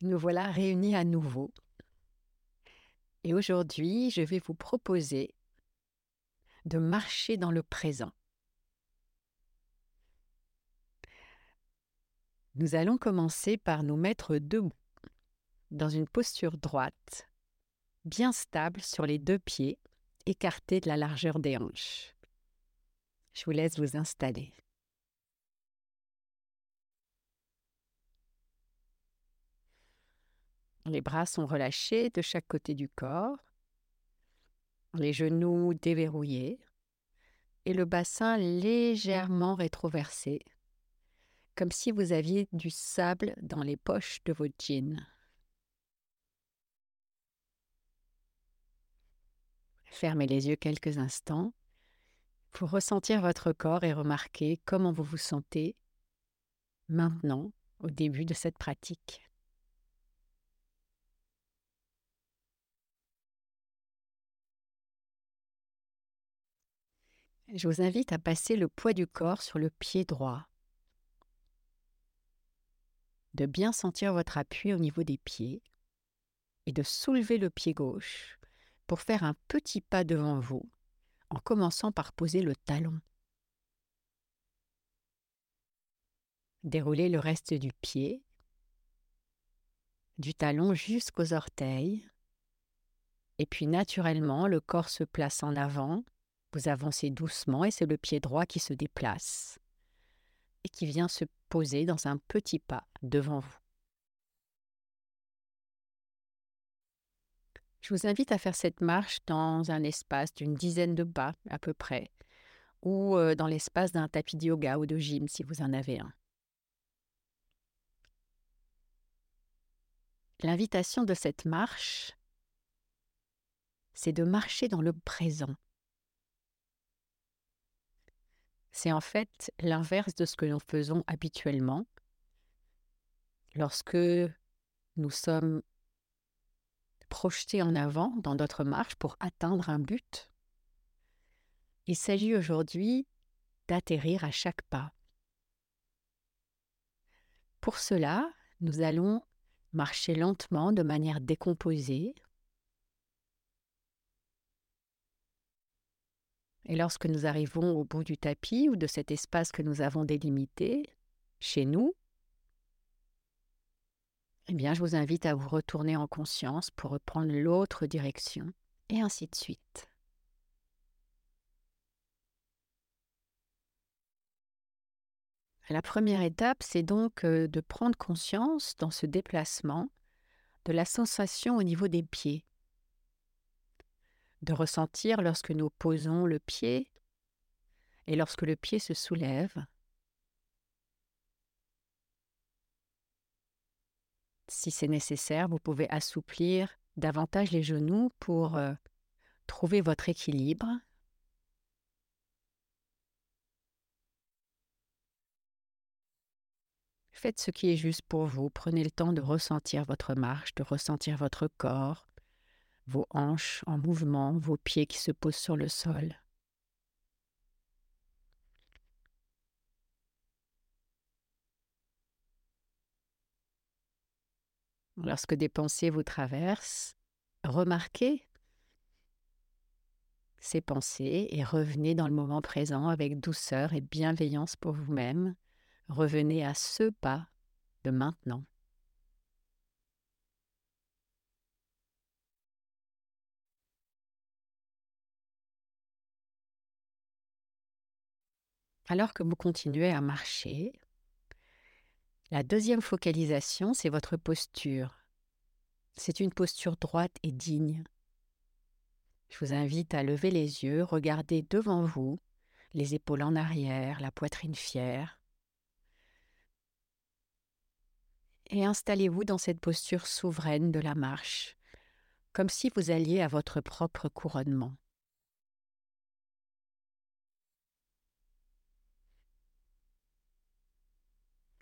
nous voilà réunis à nouveau. Et aujourd'hui, je vais vous proposer de marcher dans le présent. Nous allons commencer par nous mettre debout, dans une posture droite, bien stable sur les deux pieds, écartés de la largeur des hanches. Je vous laisse vous installer. Les bras sont relâchés de chaque côté du corps, les genoux déverrouillés et le bassin légèrement rétroversé, comme si vous aviez du sable dans les poches de vos jeans. Fermez les yeux quelques instants pour ressentir votre corps et remarquer comment vous vous sentez maintenant au début de cette pratique. Je vous invite à passer le poids du corps sur le pied droit, de bien sentir votre appui au niveau des pieds et de soulever le pied gauche pour faire un petit pas devant vous en commençant par poser le talon. Déroulez le reste du pied, du talon jusqu'aux orteils, et puis naturellement le corps se place en avant vous avancez doucement et c'est le pied droit qui se déplace et qui vient se poser dans un petit pas devant vous. Je vous invite à faire cette marche dans un espace d'une dizaine de pas à peu près, ou euh, dans l'espace d'un tapis de yoga ou de gym si vous en avez un. L'invitation de cette marche, c'est de marcher dans le présent, C'est en fait l'inverse de ce que nous faisons habituellement lorsque nous sommes projetés en avant dans notre marche pour atteindre un but. Il s'agit aujourd'hui d'atterrir à chaque pas. Pour cela, nous allons marcher lentement de manière décomposée Et lorsque nous arrivons au bout du tapis ou de cet espace que nous avons délimité, chez nous, eh bien, je vous invite à vous retourner en conscience pour reprendre l'autre direction, et ainsi de suite. La première étape, c'est donc euh, de prendre conscience dans ce déplacement de la sensation au niveau des pieds de ressentir lorsque nous posons le pied et lorsque le pied se soulève. Si c'est nécessaire, vous pouvez assouplir davantage les genoux pour euh, trouver votre équilibre. Faites ce qui est juste pour vous. Prenez le temps de ressentir votre marche, de ressentir votre corps, vos hanches en mouvement, vos pieds qui se posent sur le sol. Lorsque des pensées vous traversent, remarquez ces pensées et revenez dans le moment présent avec douceur et bienveillance pour vous-même. Revenez à ce pas de maintenant. Alors que vous continuez à marcher. La deuxième focalisation, c'est votre posture. C'est une posture droite et digne. Je vous invite à lever les yeux, regarder devant vous, les épaules en arrière, la poitrine fière. Et installez-vous dans cette posture souveraine de la marche, comme si vous alliez à votre propre couronnement.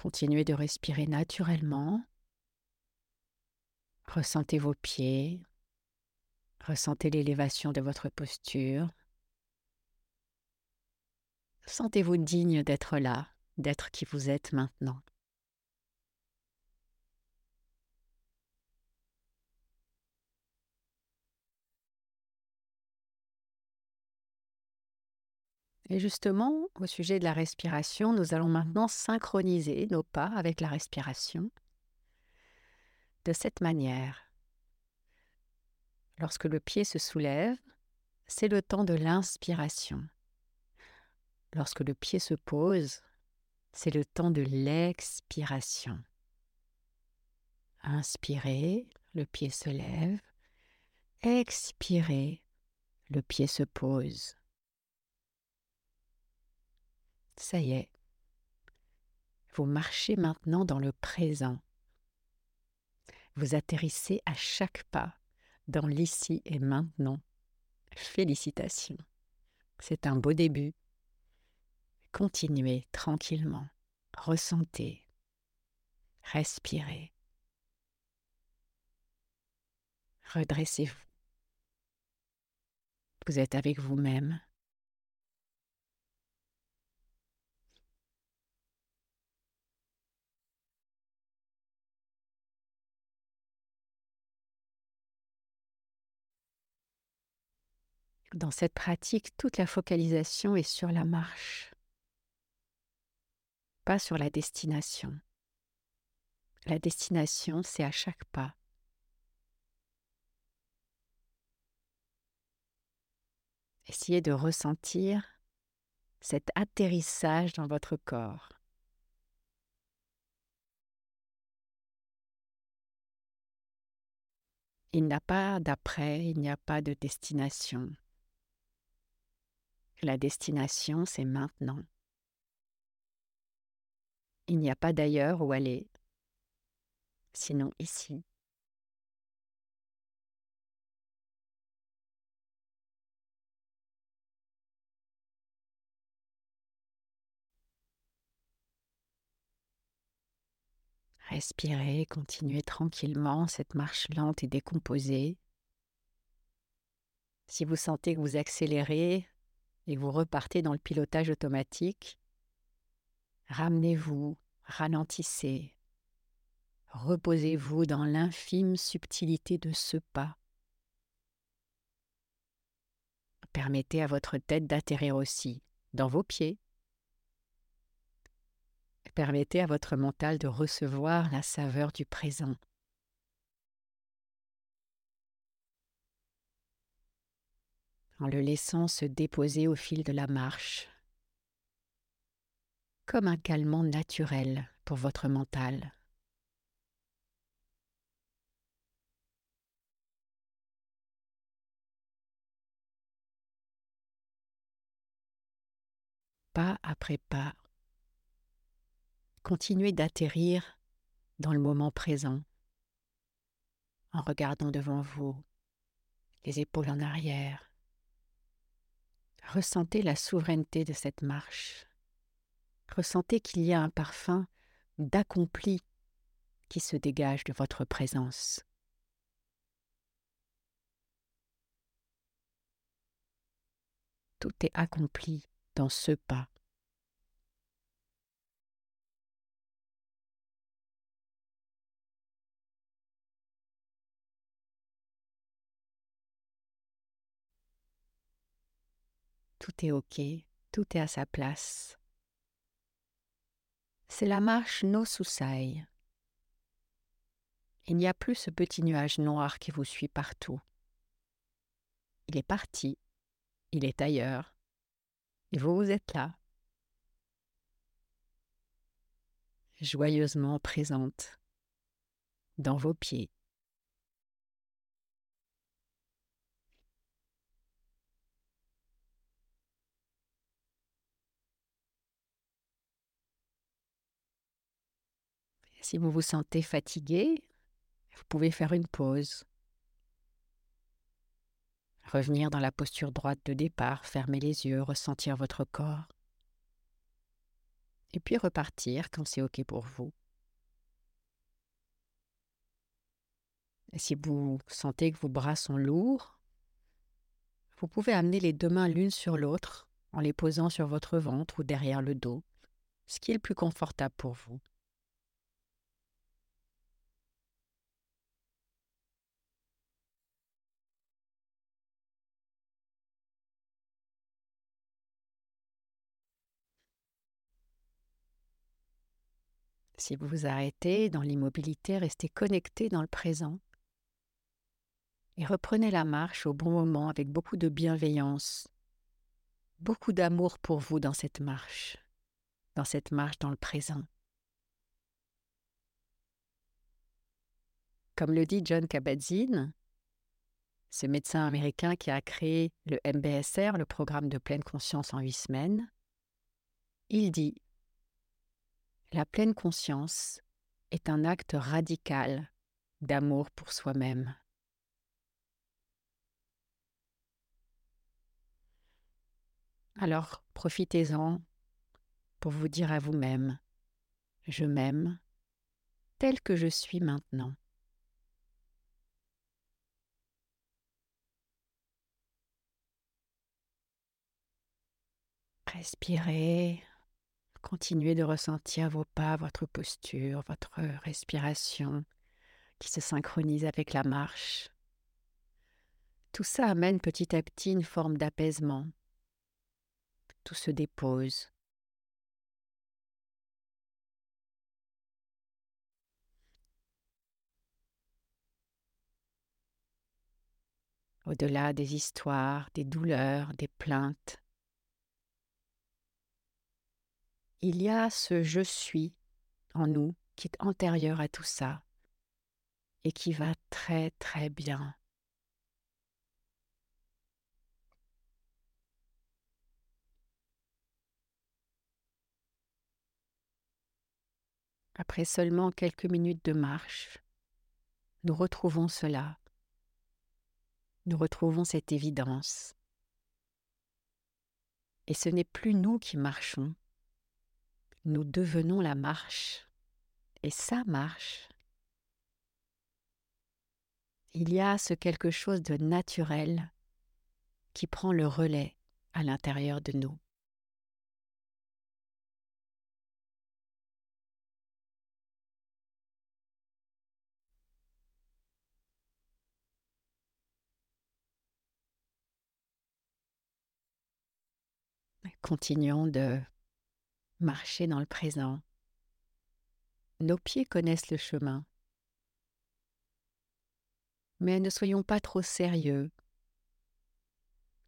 Continuez de respirer naturellement. Ressentez vos pieds. Ressentez l'élévation de votre posture. Sentez-vous digne d'être là, d'être qui vous êtes maintenant. Et justement, au sujet de la respiration, nous allons maintenant synchroniser nos pas avec la respiration de cette manière. Lorsque le pied se soulève, c'est le temps de l'inspiration. Lorsque le pied se pose, c'est le temps de l'expiration. Inspirez, le pied se lève. Expirez, le pied se pose. Ça y est. Vous marchez maintenant dans le présent. Vous atterrissez à chaque pas dans l'ici et maintenant. Félicitations. C'est un beau début. Continuez tranquillement. Ressentez. Respirez. Redressez-vous. Vous êtes avec vous-même. Dans cette pratique, toute la focalisation est sur la marche, pas sur la destination. La destination, c'est à chaque pas. Essayez de ressentir cet atterrissage dans votre corps. Il n'y a pas d'après, il n'y a pas de destination. La destination, c'est maintenant. Il n'y a pas d'ailleurs où aller, sinon ici. Respirez, continuez tranquillement cette marche lente et décomposée. Si vous sentez que vous accélérez, et vous repartez dans le pilotage automatique, ramenez-vous, ralentissez, reposez-vous dans l'infime subtilité de ce pas. Permettez à votre tête d'atterrir aussi dans vos pieds. Permettez à votre mental de recevoir la saveur du présent. En le laissant se déposer au fil de la marche, comme un calmant naturel pour votre mental. Pas après pas, continuez d'atterrir dans le moment présent. En regardant devant vous, les épaules en arrière, Ressentez la souveraineté de cette marche. Ressentez qu'il y a un parfum d'accompli qui se dégage de votre présence. Tout est accompli dans ce pas. Tout est OK, tout est à sa place. C'est la marche no susai. Il n'y a plus ce petit nuage noir qui vous suit partout. Il est parti, il est ailleurs, et vous, vous êtes là, joyeusement présente, dans vos pieds. Si vous vous sentez fatigué, vous pouvez faire une pause. Revenir dans la posture droite de départ, fermer les yeux, ressentir votre corps. Et puis repartir quand c'est OK pour vous. Si vous sentez que vos bras sont lourds, vous pouvez amener les deux mains l'une sur l'autre en les posant sur votre ventre ou derrière le dos, ce qui est le plus confortable pour vous. Si vous vous arrêtez dans l'immobilité, restez connecté dans le présent et reprenez la marche au bon moment avec beaucoup de bienveillance, beaucoup d'amour pour vous dans cette marche, dans cette marche dans le présent. Comme le dit John Kabat-Zinn, ce médecin américain qui a créé le MBSR, le programme de pleine conscience en huit semaines, il dit La pleine conscience est un acte radical d'amour pour soi-même. Alors profitez-en pour vous dire à vous-même, je m'aime tel que je suis maintenant. Respirez, continuez de ressentir vos pas, votre posture, votre respiration qui se synchronise avec la marche. Tout ça amène petit à petit une forme d'apaisement, tout se dépose. Au-delà des histoires, des douleurs, des plaintes, il y a ce je suis en nous qui est antérieur à tout ça et qui va très très bien. Après seulement quelques minutes de marche, nous retrouvons cela. Nous retrouvons cette évidence. Et ce n'est plus nous qui marchons, nous devenons la marche. Et ça marche. Il y a ce quelque chose de naturel qui prend le relais à l'intérieur de nous. Continuons de marcher dans le présent. Nos pieds connaissent le chemin. Mais ne soyons pas trop sérieux.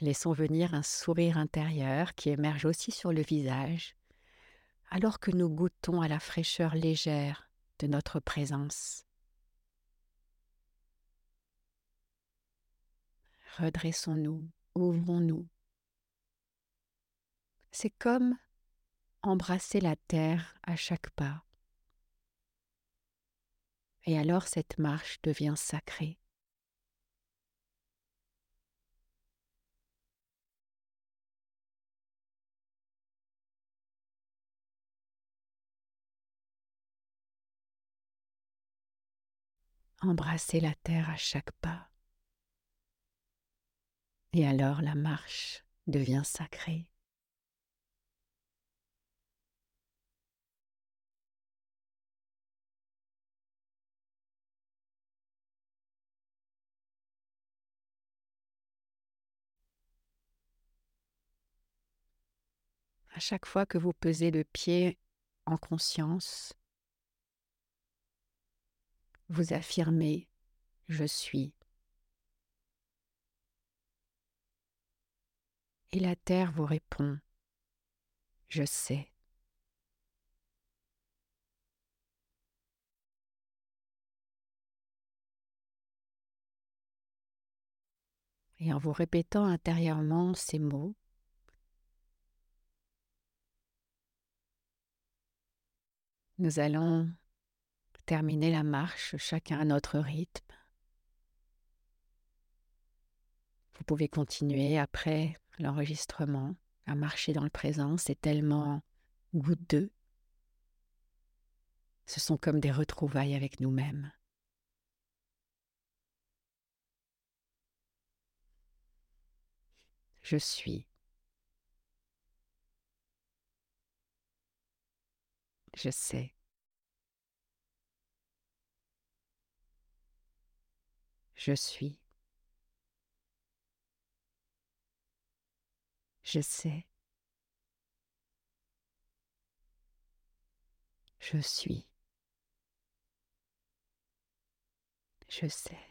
Laissons venir un sourire intérieur qui émerge aussi sur le visage, alors que nous goûtons à la fraîcheur légère de notre présence. Redressons-nous, ouvrons-nous c'est comme embrasser la terre à chaque pas. Et alors cette marche devient sacrée. Embrasser la terre à chaque pas. Et alors la marche devient sacrée. À chaque fois que vous pesez le pied en conscience, vous affirmez je suis. Et la terre vous répond je sais. Et en vous répétant intérieurement ces mots, Nous allons terminer la marche chacun à notre rythme. Vous pouvez continuer après l'enregistrement à marcher dans le présent, c'est tellement goûteux. Ce sont comme des retrouvailles avec nous-mêmes. Je suis. je sais. Je suis. Je sais. Je suis. Je sais.